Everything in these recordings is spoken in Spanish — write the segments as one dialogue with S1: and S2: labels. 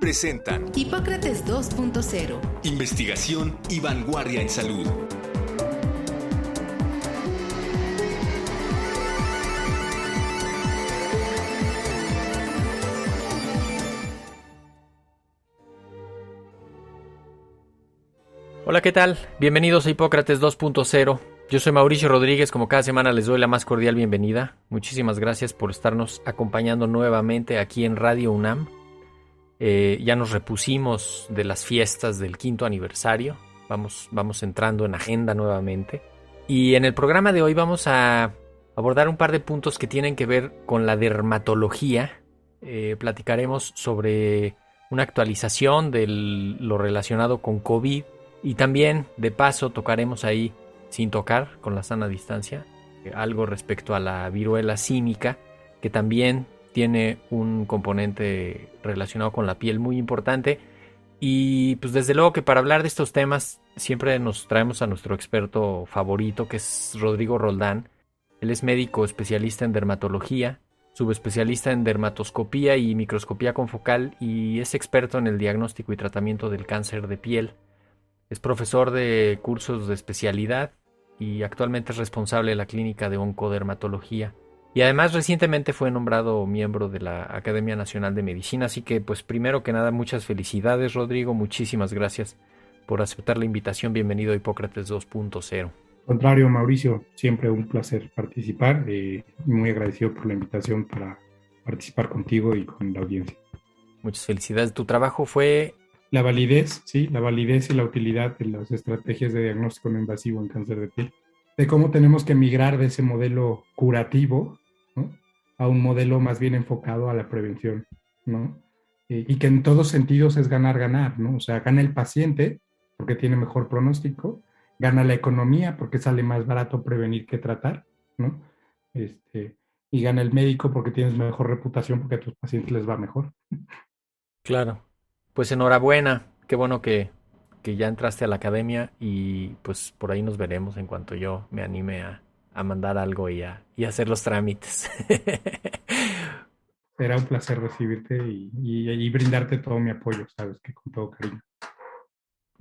S1: presentan
S2: Hipócrates 2.0.
S1: Investigación y vanguardia en salud.
S3: Hola, ¿qué tal? Bienvenidos a Hipócrates 2.0. Yo soy Mauricio Rodríguez, como cada semana les doy la más cordial bienvenida. Muchísimas gracias por estarnos acompañando nuevamente aquí en Radio UNAM. Eh, ya nos repusimos de las fiestas del quinto aniversario. Vamos, vamos entrando en agenda nuevamente. Y en el programa de hoy vamos a abordar un par de puntos que tienen que ver con la dermatología. Eh, platicaremos sobre una actualización de lo relacionado con COVID y también de paso tocaremos ahí, sin tocar, con la sana distancia, algo respecto a la viruela cínica, que también tiene un componente relacionado con la piel muy importante. Y pues desde luego que para hablar de estos temas siempre nos traemos a nuestro experto favorito, que es Rodrigo Roldán. Él es médico especialista en dermatología, subespecialista en dermatoscopía y microscopía confocal y es experto en el diagnóstico y tratamiento del cáncer de piel. Es profesor de cursos de especialidad y actualmente es responsable de la clínica de oncodermatología. Y además recientemente fue nombrado miembro de la Academia Nacional de Medicina, así que pues primero que nada muchas felicidades Rodrigo, muchísimas gracias por aceptar la invitación, bienvenido a Hipócrates 2.0.
S4: Contrario Mauricio, siempre un placer participar y muy agradecido por la invitación para participar contigo y con la audiencia.
S3: Muchas felicidades, tu trabajo fue...
S4: La validez, sí, la validez y la utilidad de las estrategias de diagnóstico no invasivo en cáncer de piel, de cómo tenemos que migrar de ese modelo curativo a un modelo más bien enfocado a la prevención, ¿no? y que en todos sentidos es ganar, ganar, ¿no? O sea, gana el paciente porque tiene mejor pronóstico, gana la economía porque sale más barato prevenir que tratar, ¿no? Este, y gana el médico porque tienes mejor reputación porque a tus pacientes les va mejor.
S3: Claro. Pues enhorabuena, qué bueno que, que ya entraste a la academia y pues por ahí nos veremos en cuanto yo me anime a, a mandar algo y a, y hacer los trámites.
S4: Será un placer recibirte y, y, brindarte todo mi apoyo, sabes que con todo cariño.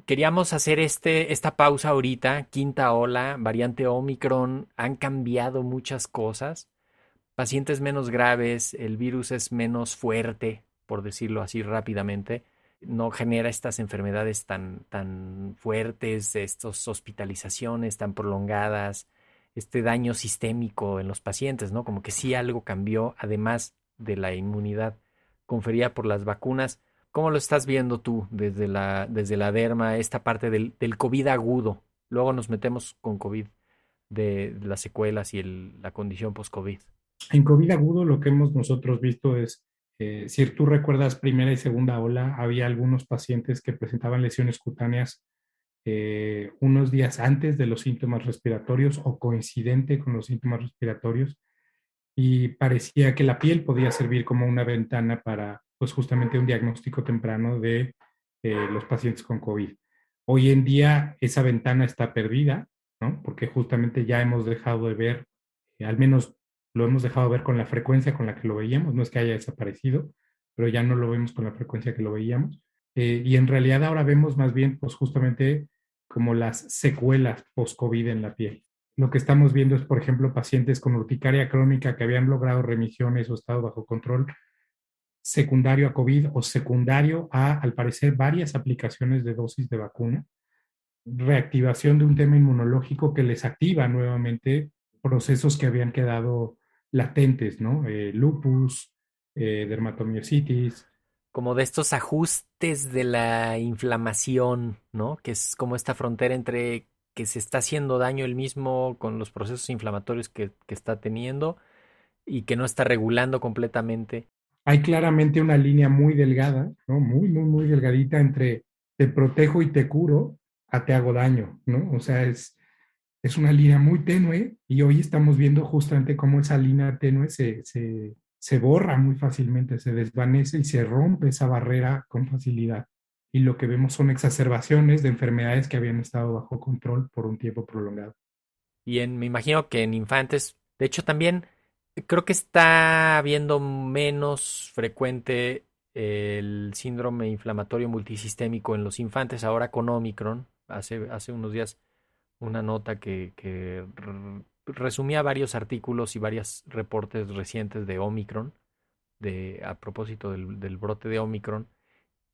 S3: Queríamos hacer este, esta pausa ahorita, quinta ola, variante Omicron, han cambiado muchas cosas. Pacientes menos graves, el virus es menos fuerte, por decirlo así rápidamente no genera estas enfermedades tan, tan fuertes, estas hospitalizaciones tan prolongadas, este daño sistémico en los pacientes, ¿no? Como que sí algo cambió, además de la inmunidad conferida por las vacunas. ¿Cómo lo estás viendo tú desde la, desde la derma, esta parte del, del COVID agudo? Luego nos metemos con COVID de, las secuelas y la condición post-COVID.
S4: En COVID agudo lo que hemos nosotros visto es, eh, si tú recuerdas primera y segunda ola, había algunos pacientes que presentaban lesiones cutáneas eh, unos días antes de los síntomas respiratorios o coincidente con los síntomas respiratorios y parecía que la piel podía servir como una ventana para pues justamente un diagnóstico temprano de eh, los pacientes con COVID. Hoy en día esa ventana está perdida, ¿no? porque justamente ya hemos dejado de ver, eh, al menos lo hemos dejado de ver con la frecuencia con la que lo veíamos, no es que haya desaparecido, pero ya no lo vemos con la frecuencia que lo veíamos. y en realidad ahora vemos más bien, pues justamente como las secuelas post-COVID en la piel. Lo que estamos viendo es, por ejemplo, pacientes con urticaria crónica que habían logrado remisiones o estado bajo control secundario a COVID o secundario a, al parecer, varias aplicaciones de dosis de vacuna, reactivación de un tema inmunológico que les activa nuevamente procesos que habían quedado latentes, ¿no? Eh, lupus, eh, dermatomiositis,
S3: como de estos ajustes de la inflamación, ¿no? Que es como esta frontera entre que se está haciendo daño el mismo con los procesos inflamatorios que, está teniendo y que no está regulando completamente.
S4: Hay claramente una línea muy delgada, ¿no? Muy, muy, muy delgadita entre te protejo y te curo a te hago daño, ¿no? O sea, es, es una línea muy tenue y hoy estamos viendo justamente cómo esa línea tenue se, se, se borra muy fácilmente, se desvanece y se rompe esa barrera con facilidad. Y lo que vemos son exacerbaciones de enfermedades que habían estado bajo control por un tiempo prolongado.
S3: Y me imagino que en infantes, de hecho también creo que está habiendo menos frecuente el síndrome inflamatorio multisistémico en los infantes ahora con Omicron. Hace, hace unos días una nota que resumía varios artículos y varios reportes recientes de Omicron, de, a propósito del, del, brote de Omicron,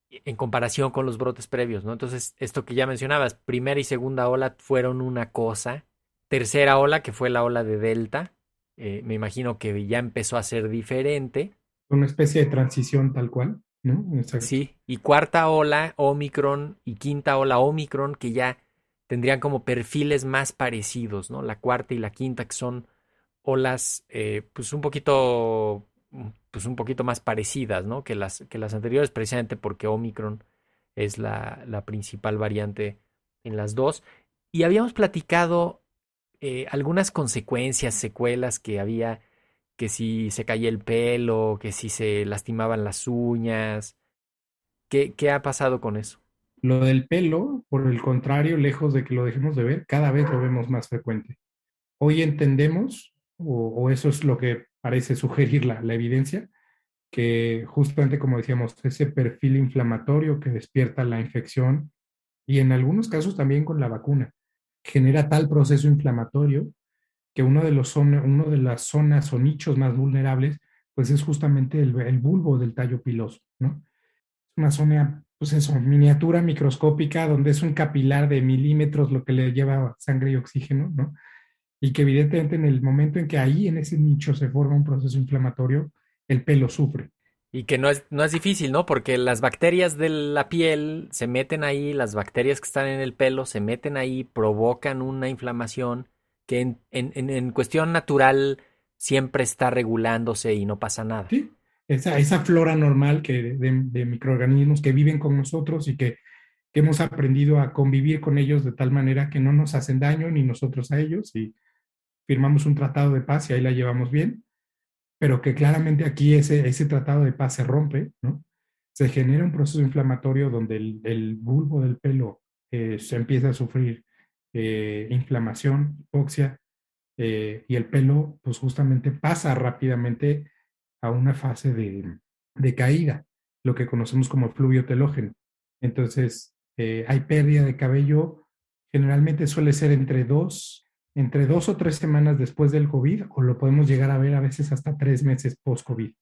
S3: en comparación con los brotes previos, ¿no? Entonces, esto que ya mencionabas, primera y segunda ola fueron una cosa, tercera ola, que fue la ola de Delta, eh, me imagino que ya empezó a ser diferente.
S4: Una especie de transición tal cual, ¿no?
S3: Exacto. Sí, y cuarta ola, Omicron, y quinta ola, Omicron, que ya tendrían como perfiles más parecidos, ¿no? La cuarta y la quinta, que son olas, eh, pues un poquito, pues un poquito más parecidas, ¿no? Que las, que las anteriores, precisamente porque Omicron es la, principal variante en las dos. Y habíamos platicado eh, algunas consecuencias, secuelas que había, que si se caía el pelo, que si se lastimaban las uñas. ¿Qué, qué ha pasado con eso?
S4: Lo del pelo, por el contrario, lejos de que lo dejemos de ver, cada vez lo vemos más frecuente. Hoy entendemos, o, eso es lo que parece sugerir la, evidencia, que justamente como decíamos, ese perfil inflamatorio que despierta la infección y en algunos casos también con la vacuna, genera tal proceso inflamatorio que uno de, los uno de las zonas o nichos más vulnerables, pues es justamente el, el bulbo del tallo piloso, ¿no? Es una zona pues eso, miniatura microscópica, donde es un capilar de milímetros lo que le lleva sangre y oxígeno, ¿no? Y que evidentemente en el momento en que ahí en ese nicho se forma un proceso inflamatorio, el pelo sufre.
S3: Y que no es, no es difícil, ¿no? Porque las bacterias de la piel se meten ahí, las bacterias que están en el pelo se meten ahí, provocan una inflamación que en, en, en cuestión natural siempre está regulándose y no pasa nada.
S4: Sí, esa, esa flora normal que, de, microorganismos que viven con nosotros y que, que, hemos aprendido a convivir con ellos de tal manera que no nos hacen daño ni nosotros a ellos y firmamos un tratado de paz y ahí la llevamos bien, pero que claramente aquí ese, ese tratado de paz se rompe, ¿no? Se genera un proceso inflamatorio donde el, bulbo del pelo eh, se empieza a sufrir eh, inflamación, hipoxia, eh, y el pelo pues justamente pasa rápidamente a una fase de, de caída, lo que conocemos como fluvio telógeno. Entonces, eh, hay pérdida de cabello, generalmente suele ser entre dos, entre dos o tres semanas después del COVID, o lo podemos llegar a ver a veces hasta tres meses post-COVID.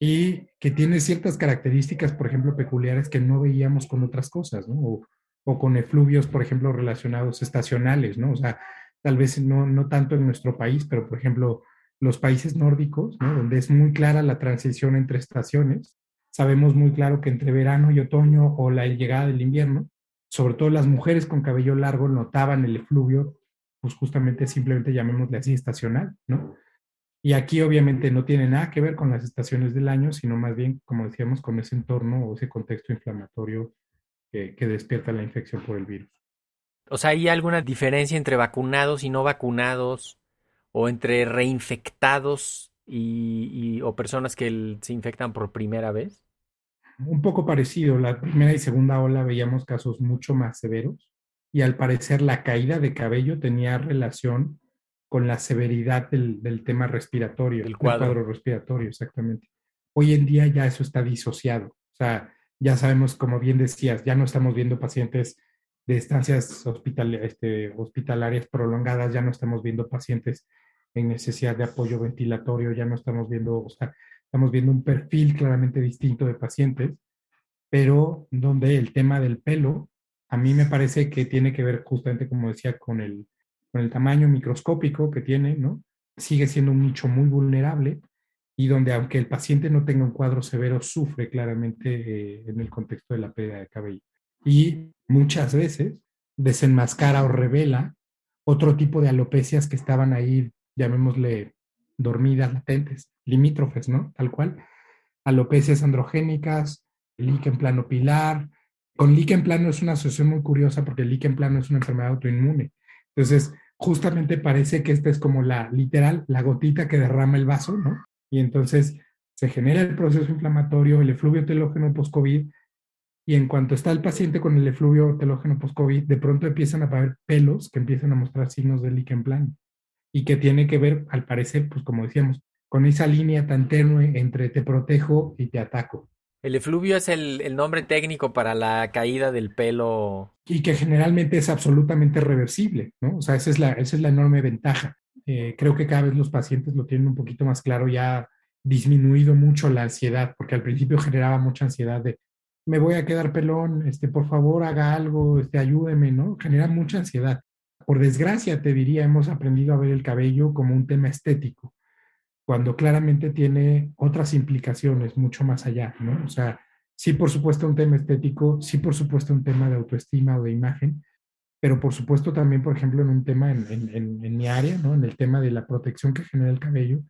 S4: Y que tiene ciertas características, por ejemplo, peculiares que no veíamos con otras cosas. O, o con efluvios, por ejemplo, relacionados estacionales, ¿no? O sea, tal vez no, no tanto en nuestro país, pero por ejemplo, los países nórdicos, donde es muy clara la transición entre estaciones. Sabemos muy claro que entre verano y otoño o la llegada del invierno, sobre todo las mujeres con cabello largo notaban el efluvio, pues justamente simplemente llamémosle así estacional, ¿no? Y aquí obviamente no tiene nada que ver con las estaciones del año, sino más bien, como decíamos, con ese entorno o ese contexto inflamatorio que, que despierta la infección por el virus.
S3: O sea, ¿hay alguna diferencia entre vacunados y no vacunados o entre reinfectados y, o personas que se infectan por primera vez?
S4: Un poco parecido. La primera y segunda ola veíamos casos mucho más severos y al parecer la caída de cabello tenía relación con la severidad del, tema respiratorio, el cuadro. cuadro respiratorio, exactamente. Hoy en día ya eso está disociado. O sea, ya sabemos, como bien decías, ya no estamos viendo pacientes de estancias hospital, este, hospitalarias prolongadas, ya no estamos viendo pacientes en necesidad de apoyo ventilatorio, ya no estamos viendo, o sea, estamos viendo un perfil claramente distinto de pacientes, pero donde el tema del pelo, a mí me parece que tiene que ver justamente, como decía, con el, con el tamaño microscópico que tiene, ¿no? Sigue siendo un nicho muy vulnerable y donde aunque el paciente no tenga un cuadro severo, sufre claramente eh, en el contexto de la pérdida de cabello. Y muchas veces desenmascara o revela otro tipo de alopecias que estaban ahí llamémosle dormidas latentes, limítrofes, ¿no? Tal cual. Alopecias androgénicas, líquen plano pilar, Con líquen plano es una asociación muy curiosa porque el líquen plano es una enfermedad autoinmune. Entonces, justamente parece que esta es como la literal, la gotita que derrama el vaso, ¿no? Y entonces se genera el proceso inflamatorio, el efluvio telógeno post-COVID, y en cuanto está el paciente con el efluvio telógeno post-COVID, de pronto empiezan a aparecer pelos que empiezan a mostrar signos de líquen plano y que tiene que ver, al parecer, pues como decíamos, con esa línea tan tenue entre te protejo y te ataco.
S3: El efluvio es el, nombre técnico para la caída del pelo.
S4: Y que generalmente es absolutamente reversible, ¿no? O sea, esa es la, esa es la enorme ventaja. Eh, creo que cada vez los pacientes lo tienen un poquito más claro, ya ha disminuido mucho la ansiedad, porque al principio generaba mucha ansiedad de, me voy a quedar pelón, este, por favor haga algo, este, ayúdeme, ¿no? Genera mucha ansiedad. Por desgracia, te diría, hemos aprendido a ver el cabello como un tema estético cuando claramente tiene otras implicaciones mucho más allá, ¿no? O sea, sí, por supuesto, un tema estético, sí, por supuesto, un tema de autoestima o de imagen, pero por supuesto también, por ejemplo, en un tema en, en, en, mi área, ¿no? En el tema de la protección que genera el cabello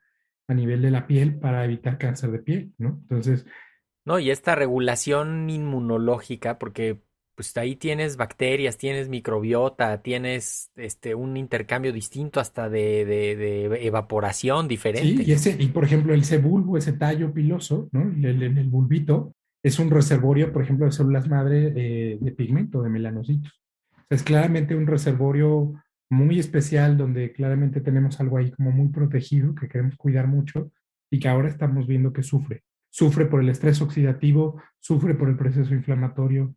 S4: a nivel de la piel para evitar cáncer de piel, ¿no? Entonces...
S3: No, y esta regulación inmunológica, porque pues ahí tienes bacterias, tienes microbiota, tienes este un intercambio distinto hasta de, de, evaporación diferente.
S4: Sí, y, ese, y por ejemplo, ese bulbo, ese tallo piloso, ¿no? El, el, bulbito, es un reservorio, por ejemplo, de células madre eh, de pigmento, de melanocitos. es claramente un reservorio muy especial donde claramente tenemos algo ahí como muy protegido que queremos cuidar mucho y que ahora estamos viendo que sufre. Sufre por el estrés oxidativo, sufre por el proceso inflamatorio,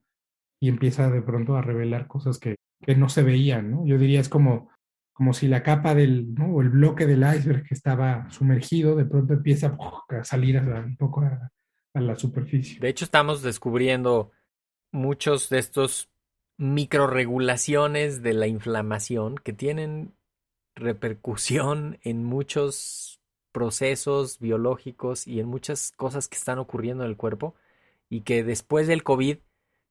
S4: y empieza de pronto a revelar cosas que, que no se veían, ¿no? Yo diría es como, como si la capa del, ¿no? o el bloque del iceberg que estaba sumergido, de pronto empieza a salir un poco a, a la superficie.
S3: De hecho, estamos descubriendo muchos de estos microregulaciones de la inflamación que tienen repercusión en muchos procesos biológicos y en muchas cosas que están ocurriendo en el cuerpo y que después del COVID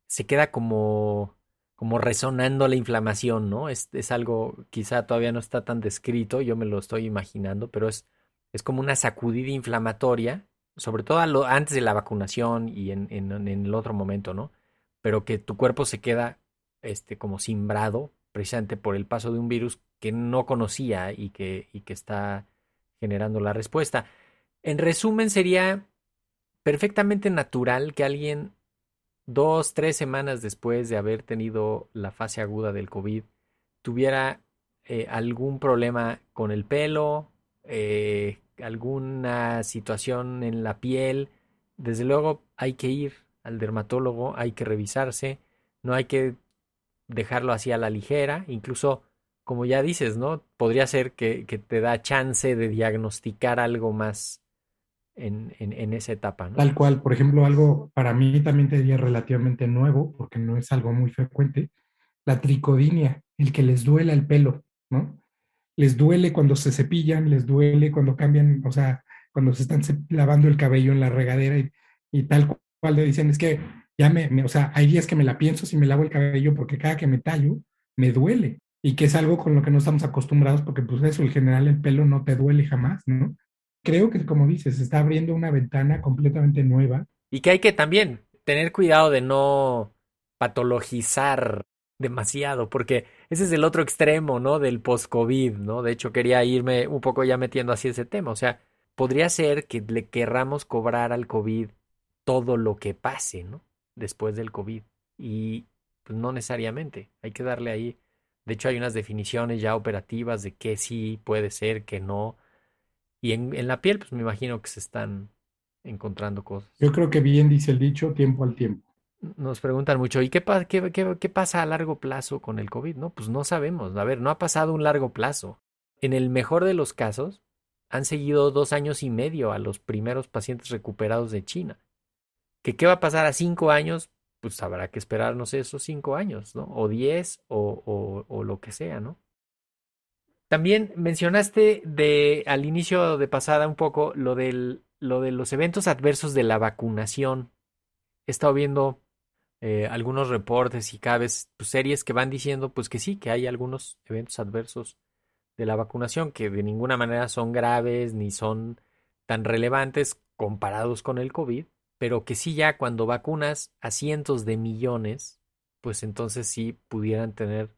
S3: se queda como, como resonando la inflamación, ¿no? Es, es, algo, quizá todavía no está tan descrito, yo me lo estoy imaginando, pero es, es como una sacudida inflamatoria, sobre todo antes de la vacunación y en, en, en, el otro momento, ¿no? Pero que tu cuerpo se queda este, como simbrado precisamente por el paso de un virus que no conocía y que, y que está generando la respuesta. En resumen, sería perfectamente natural que alguien dos, tres semanas después de haber tenido la fase aguda del COVID, tuviera eh, algún problema con el pelo, eh, alguna situación en la piel, desde luego hay que ir al dermatólogo, hay que revisarse, no hay que dejarlo así a la ligera, incluso como ya dices, ¿no? Podría ser que, que te da chance de diagnosticar algo más en, en, esa etapa.
S4: Tal cual, por ejemplo, algo para mí también te diría relativamente nuevo, porque no es algo muy frecuente, la tricodinia, el que les duela el pelo, ¿no? Les duele cuando se cepillan, les duele cuando cambian, o sea, cuando se están lavando el cabello en la regadera y, y tal cual le dicen, es que ya me, me, o sea, hay días que me la pienso si me lavo el cabello porque cada que me tallo me duele y que es algo con lo que no estamos acostumbrados porque pues eso, el general el pelo no te duele jamás, ¿no? Creo que, como dices, se está abriendo una ventana completamente nueva.
S3: Y que hay que también tener cuidado de no patologizar demasiado, porque ese es el otro extremo, ¿no? Del post-COVID, ¿no? De hecho, quería irme un poco ya metiendo así ese tema. O sea, podría ser que le querramos cobrar al COVID todo lo que pase, ¿no? Después del COVID. Y pues no necesariamente. Hay que darle ahí. De hecho, hay unas definiciones ya operativas de qué sí puede ser, que no. Y en, en, la piel, pues me imagino que se están encontrando cosas.
S4: Yo creo que bien dice el dicho, tiempo al tiempo.
S3: Nos preguntan mucho, ¿y qué, qué, qué, qué pasa a largo plazo con el COVID? No, pues no sabemos. A ver, no ha pasado un largo plazo. En el mejor de los casos, han seguido dos años y medio a los primeros pacientes recuperados de China. ¿Que qué va a pasar a cinco años? Pues habrá que esperarnos esos cinco años, ¿no? O diez o, o, o lo que sea, ¿no? También mencionaste de al inicio de pasada un poco lo del lo de los eventos adversos de la vacunación. He estado viendo eh, algunos reportes y cada vez pues, series que van diciendo pues que sí, que hay algunos eventos adversos de la vacunación que de ninguna manera son graves ni son tan relevantes comparados con el COVID, pero que sí ya cuando vacunas a cientos de millones, pues entonces sí pudieran tener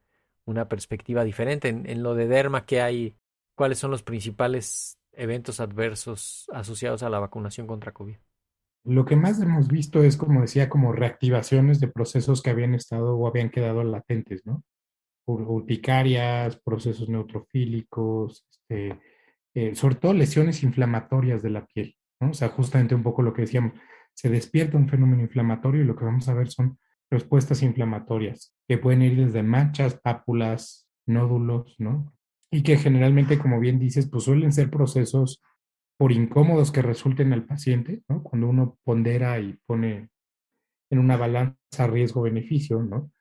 S3: una perspectiva diferente. En, lo de derma, ¿qué hay? ¿Cuáles son los principales eventos adversos asociados a la vacunación contra COVID?
S4: Lo que más hemos visto es, como decía, como reactivaciones de procesos que habían estado o habían quedado latentes, ¿no? Urticarias, procesos neutrofílicos, este, eh, sobre todo lesiones inflamatorias de la piel, ¿no? O sea, justamente un poco lo que decíamos, se despierta un fenómeno inflamatorio y lo que vamos a ver son respuestas inflamatorias que pueden ir desde manchas, pápulas, nódulos, ¿no? Y que generalmente, como bien dices, pues suelen ser procesos por incómodos que resulten al paciente, ¿no? Cuando uno pondera y pone en una balanza riesgo-beneficio, ¿no?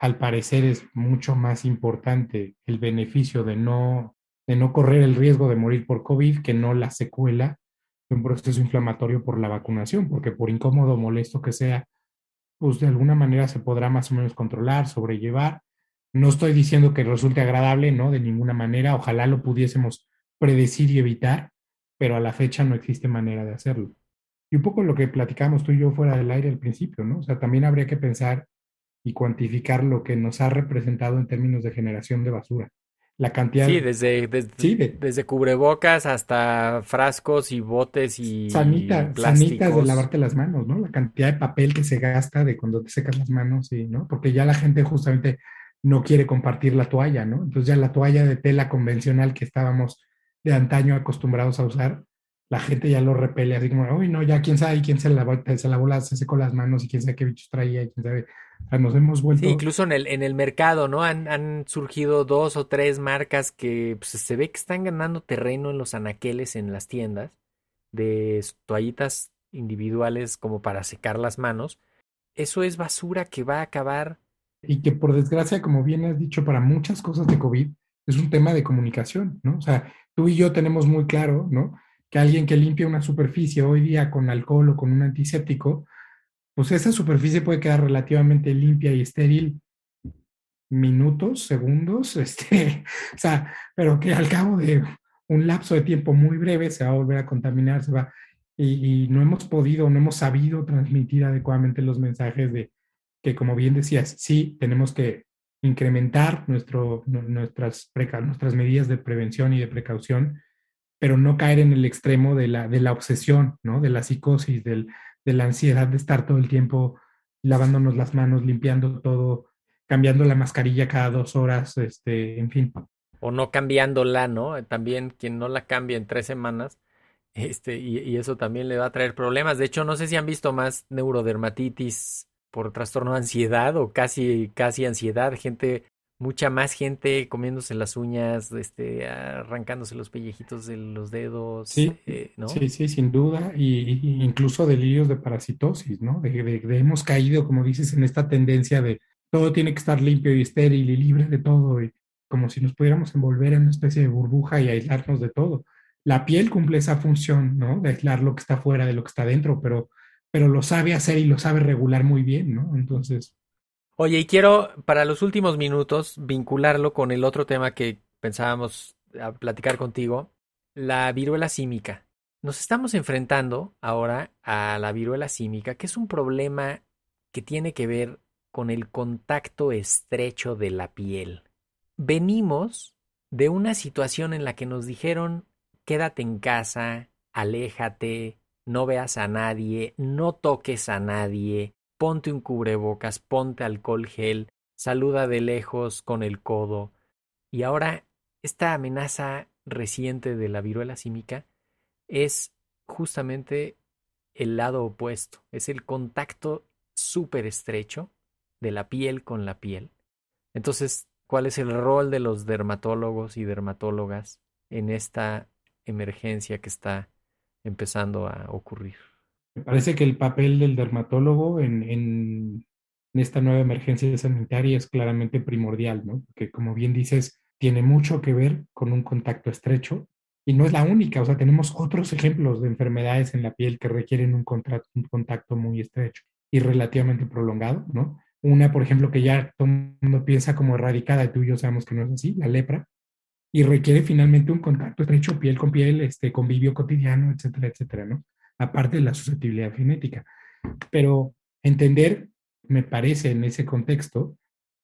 S4: Al parecer es mucho más importante el beneficio de no, de no correr el riesgo de morir por COVID que no la secuela de un proceso inflamatorio por la vacunación, porque por incómodo molesto que sea, pues de alguna manera se podrá más o menos controlar, sobrellevar. No estoy diciendo que resulte agradable, ¿no? De ninguna manera, ojalá lo pudiésemos predecir y evitar, pero a la fecha no existe manera de hacerlo. Y un poco lo que platicamos tú y yo fuera del aire al principio, ¿no? O sea, también habría que pensar y cuantificar lo que nos ha representado en términos de generación de basura. La cantidad.
S3: Sí, desde, desde,
S4: Sí, de-
S3: desde cubrebocas hasta frascos y botes y
S4: Sanita, sanitas de lavarte las manos, ¿no? La cantidad de papel que se gasta de cuando te secas las manos, y, ¿no? Porque ya la gente justamente no quiere compartir la toalla, ¿no? Entonces ya la toalla de tela convencional que estábamos de antaño acostumbrados a usar, la gente ya lo repele, así como, uy, no, ya quién sabe quién se lavó, se lavó las, se secó las manos y quién sabe qué bichos traía y quién sabe. Sea, nos hemos vuelto.
S3: Sí, incluso en el, en el mercado, ¿no? Han, han surgido dos o tres marcas que pues, se ve que están ganando terreno en los anaqueles en las tiendas de toallitas individuales como para secar las manos. Eso es basura que va a acabar.
S4: y que por desgracia, como bien has dicho, para muchas cosas de COVID es un tema de comunicación, ¿no? O sea, tú y yo tenemos muy claro, ¿no? Que alguien que limpia una superficie hoy día con alcohol o con un antiséptico, pues esa superficie puede quedar relativamente limpia y estéril minutos, segundos, este, o sea, pero que al cabo de un lapso de tiempo muy breve se va a volver a contaminar, se va, y, no hemos podido, no hemos sabido transmitir adecuadamente los mensajes de que, como bien decías, sí, tenemos que incrementar nuestro, nu- nuestras, nuestras medidas de prevención y de precaución, pero no caer en el extremo de la, de la obsesión, ¿no? De la psicosis, del, de la ansiedad de estar todo el tiempo lavándonos las manos, limpiando todo, cambiando la mascarilla cada dos horas, este, en fin.
S3: o no cambiándola, ¿no? También quien no la cambia en tres semanas, este, y, y eso también le va a traer problemas. De hecho, no sé si han visto más neurodermatitis por trastorno de ansiedad o casi, casi ansiedad, gente, mucha más gente comiéndose las uñas, este, arrancándose los pellejitos de los dedos,
S4: Sí,
S3: eh, ¿no?
S4: Sí, sí, sin duda, y, y incluso delirios de parasitosis, ¿no? De, de- de hemos caído, como dices, en esta tendencia de todo tiene que estar limpio y estéril y libre de todo, y como si nos pudiéramos envolver en una especie de burbuja y aislarnos de todo. La piel cumple esa función, ¿no? De aislar lo que está fuera de lo que está dentro, pero, pero lo sabe hacer y lo sabe regular muy bien, ¿no? Entonces,
S3: Oye, y quiero para los últimos minutos vincularlo con el otro tema que pensábamos platicar contigo, la viruela símica. Nos estamos enfrentando ahora a la viruela símica, que es un problema que tiene que ver con el contacto estrecho de la piel. Venimos de una situación en la que nos dijeron, quédate en casa, aléjate, no veas a nadie, no toques a nadie, ponte un cubrebocas, ponte alcohol gel, saluda de lejos con el codo. Y ahora esta amenaza reciente de la viruela símica es justamente el lado opuesto, es el contacto súper estrecho de la piel con la piel. Entonces, ¿cuál es el rol de los dermatólogos y dermatólogas en esta emergencia que está empezando a ocurrir?
S4: Me parece que el papel del dermatólogo en, en, esta nueva emergencia sanitaria es claramente primordial, ¿no? Porque como bien dices, tiene mucho que ver con un contacto estrecho y no es la única, o sea, tenemos otros ejemplos de enfermedades en la piel que requieren un, un contacto muy estrecho y relativamente prolongado, ¿no? Una, por ejemplo, que ya todo el mundo piensa como erradicada, y tú y yo sabemos que no es así, la lepra, y requiere finalmente un contacto estrecho piel con piel, este, convivio cotidiano, etcétera, etcétera, ¿no? Aparte de la susceptibilidad genética. Pero entender, me parece en ese contexto,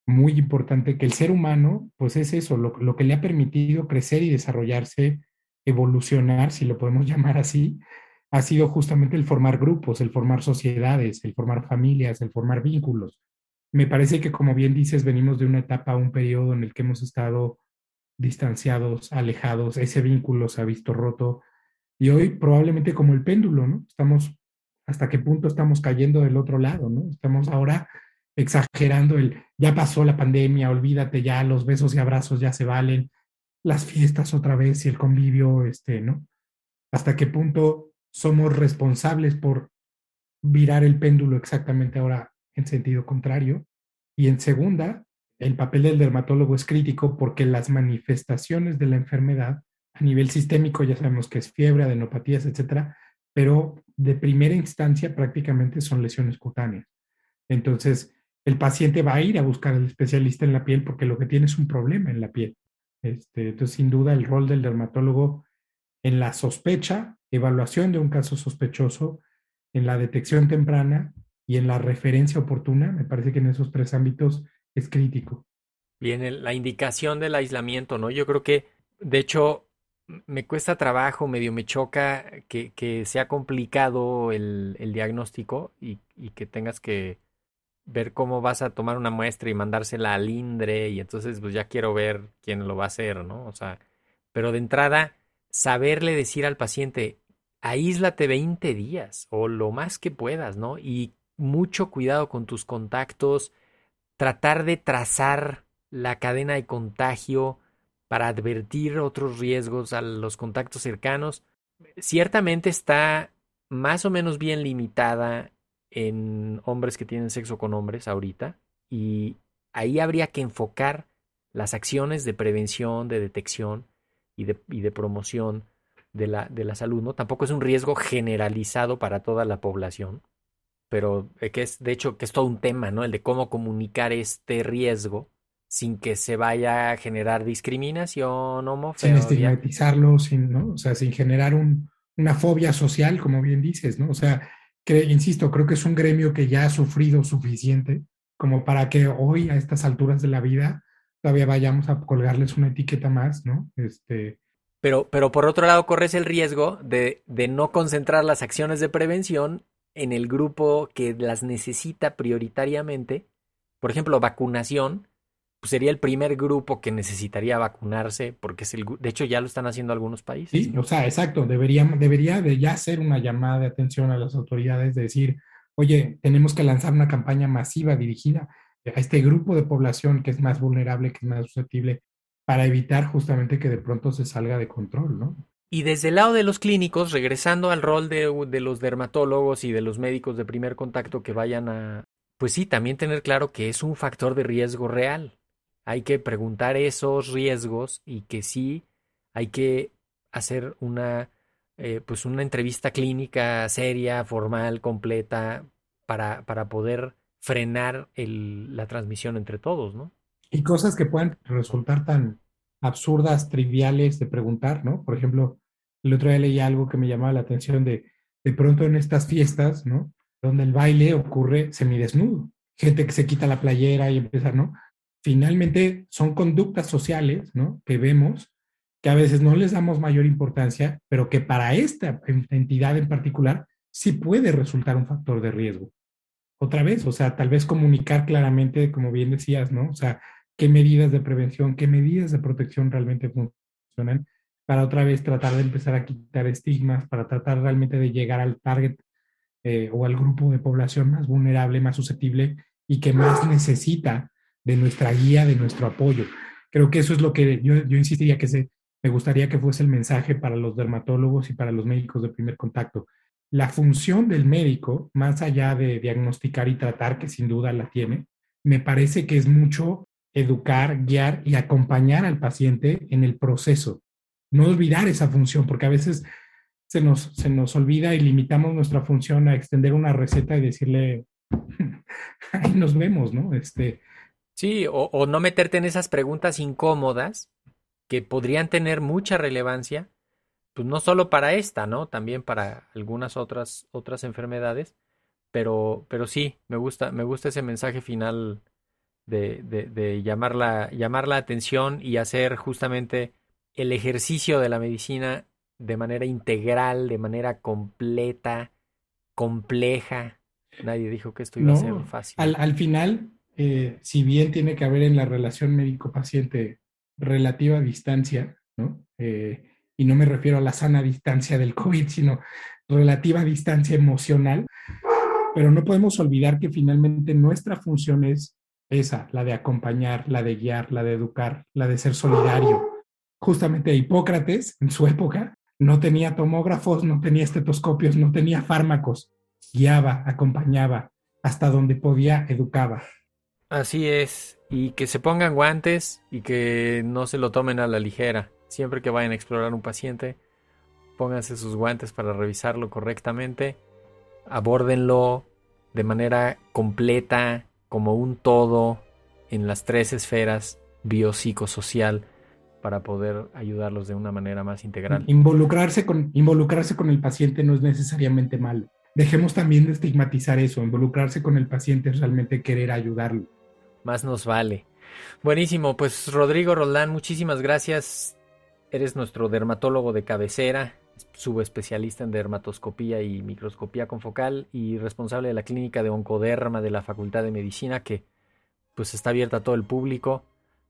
S4: muy importante que el ser humano, pues es eso, lo, lo, que le ha permitido crecer y desarrollarse, evolucionar, si lo podemos llamar así, ha sido justamente el formar grupos, el formar sociedades, el formar familias, el formar vínculos. Me parece que, como bien dices, venimos de una etapa, un periodo en el que hemos estado distanciados, alejados, ese vínculo se ha visto roto y hoy probablemente como el péndulo, ¿no? Estamos, hasta qué punto estamos cayendo del otro lado, ¿no? Estamos ahora exagerando el, ya pasó la pandemia, olvídate ya, los besos y abrazos ya se valen, las fiestas otra vez y el convivio, este, ¿no? Hasta qué punto somos responsables por virar el péndulo exactamente ahora en sentido contrario. Y en segunda, el papel del dermatólogo es crítico porque las manifestaciones de la enfermedad a nivel sistémico ya sabemos que es fiebre, adenopatías, etcétera, pero de primera instancia prácticamente son lesiones cutáneas. Entonces, el paciente va a ir a buscar al especialista en la piel porque lo que tiene es un problema en la piel. Este, entonces, sin duda, el rol del dermatólogo en la sospecha, evaluación de un caso sospechoso, en la detección temprana y en la referencia oportuna, me parece que en esos tres ámbitos es crítico.
S3: Bien, la indicación del aislamiento, ¿no? Yo creo que, de hecho, me cuesta trabajo, medio me choca que, que sea complicado el, el diagnóstico y, y, que tengas que ver cómo vas a tomar una muestra y mandársela al INDRE y entonces pues ya quiero ver quién lo va a hacer, ¿no? O sea, pero de entrada, saberle decir al paciente, aíslate 20 días o lo más que puedas, ¿no? Y mucho cuidado con tus contactos, tratar de trazar la cadena de contagio para advertir otros riesgos a los contactos cercanos, ciertamente está más o menos bien limitada en hombres que tienen sexo con hombres ahorita y ahí habría que enfocar las acciones de prevención, de detección y de, promoción de la, de la salud, ¿no? Tampoco es un riesgo generalizado para toda la población, pero eh, que es, de hecho, que es todo un tema, ¿no? El de cómo comunicar este riesgo sin que se vaya a generar discriminación, homofobia.
S4: Sin estigmatizarlo, sin, ¿no? O sea, sin generar un, una fobia social, como bien dices, ¿no? O sea, que, insisto, creo que es un gremio que ya ha sufrido suficiente como para que hoy, a estas alturas de la vida, todavía vayamos a colgarles una etiqueta más, ¿no? Este,
S3: pero, pero por otro lado, corres el riesgo de, de no concentrar las acciones de prevención en el grupo que las necesita prioritariamente. Por ejemplo, vacunación, pues sería el primer grupo que necesitaría vacunarse, porque es el, de hecho ya lo están haciendo algunos países.
S4: Sí, o sea, exacto, debería, debería de ya ser una llamada de atención a las autoridades, de decir, oye, tenemos que lanzar una campaña masiva dirigida a este grupo de población que es más vulnerable, que es más susceptible, para evitar justamente que de pronto se salga de control, ¿no?
S3: Y desde el lado de los clínicos, regresando al rol de, de, los dermatólogos y de los médicos de primer contacto que vayan a, pues sí, también tener claro que es un factor de riesgo real. Hay que preguntar esos riesgos y que sí hay que hacer una, eh, pues una entrevista clínica seria, formal, completa, para, para poder frenar el, la transmisión entre todos, ¿no?
S4: Y cosas que puedan resultar tan absurdas, triviales de preguntar, ¿no? Por ejemplo, el otro día leí algo que me llamaba la atención de, de pronto en estas fiestas, ¿no? Donde el baile ocurre semidesnudo. Gente que se quita la playera y empieza, ¿no? Finalmente son conductas sociales, ¿no? Que vemos que a veces no les damos mayor importancia, pero que para esta entidad en particular sí puede resultar un factor de riesgo. Otra vez, o sea, tal vez comunicar claramente, como bien decías, ¿no? O sea, qué medidas de prevención, qué medidas de protección realmente funcionan, para otra vez tratar de empezar a quitar estigmas, para tratar realmente de llegar al target eh, o al grupo de población más vulnerable, más susceptible y que más necesita de nuestra guía, de nuestro apoyo. Creo que eso es lo que yo, yo insistiría que se, me gustaría que fuese el mensaje para los dermatólogos y para los médicos de primer contacto. La función del médico, más allá de diagnosticar y tratar, que sin duda la tiene, me parece que es mucho educar, guiar y acompañar al paciente en el proceso. No olvidar esa función, porque a veces se nos, se nos olvida y limitamos nuestra función a extender una receta y decirle, ahí nos vemos, ¿no? Este,
S3: sí, o, o no meterte en esas preguntas incómodas que podrían tener mucha relevancia, pues no solo para esta, ¿no? También para algunas otras, otras enfermedades, pero, pero sí, me gusta, me gusta ese mensaje final de, de, de llamar, la, llamar la atención y hacer justamente el ejercicio de la medicina de manera integral, de manera completa, compleja. Nadie dijo que esto iba a ser fácil.
S4: Al, al final, eh, si bien tiene que haber en la relación médico-paciente relativa distancia, ¿no? Eh, y no me refiero a la sana distancia del COVID, sino relativa distancia emocional, pero no podemos olvidar que finalmente nuestra función es esa, la de acompañar, la de guiar, la de educar, la de ser solidario. Justamente Hipócrates, en su época, no tenía tomógrafos, no tenía estetoscopios, no tenía fármacos, guiaba, acompañaba, hasta donde podía, educaba.
S3: Así es, y que se pongan guantes y que no se lo tomen a la ligera. Siempre que vayan a explorar un paciente, pónganse sus guantes para revisarlo correctamente, abórdenlo de manera completa, como un todo, en las tres esferas biopsicosocial para poder ayudarlos de una manera más integral.
S4: Involucrarse con, involucrarse con el paciente no es necesariamente malo. Dejemos también de estigmatizar eso. Involucrarse con el paciente es realmente querer ayudarlo.
S3: Más nos vale. Buenísimo, pues Rodrigo Roldán, muchísimas gracias. Eres nuestro dermatólogo de cabecera, subespecialista en dermatoscopía y microscopía confocal y responsable de la clínica de oncoderma de la Facultad de Medicina que pues está abierta a todo el público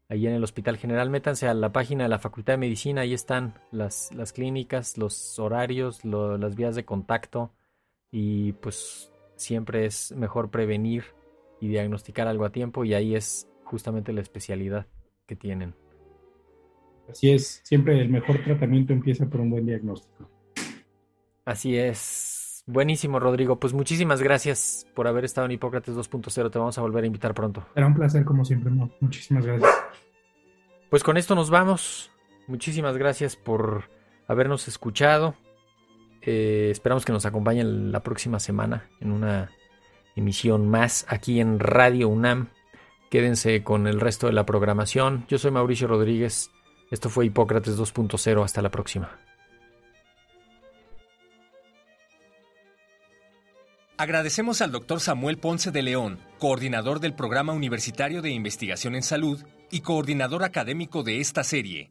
S3: ahí en el Hospital General. Métanse a la página de la Facultad de Medicina, ahí están las, las clínicas, los horarios, las vías de contacto y pues siempre es mejor prevenir y diagnosticar algo a tiempo y ahí es justamente la especialidad que tienen.
S4: Así es, siempre el mejor tratamiento empieza por un buen diagnóstico.
S3: Así es. Buenísimo, Rodrigo. Pues muchísimas gracias por haber estado en Hipócrates 2.0. Te vamos a volver a invitar pronto.
S4: Será un placer, como siempre. Muchísimas gracias.
S3: Pues con esto nos vamos. Muchísimas gracias por habernos escuchado. Eh, esperamos que nos acompañen la próxima semana en una emisión más aquí en Radio UNAM. Quédense con el resto de la programación. Yo soy Mauricio Rodríguez. Esto fue Hipócrates 2.0. Hasta la próxima.
S1: Agradecemos al doctor Samuel Ponce de León, coordinador del Programa Universitario de Investigación en Salud y coordinador académico de esta serie.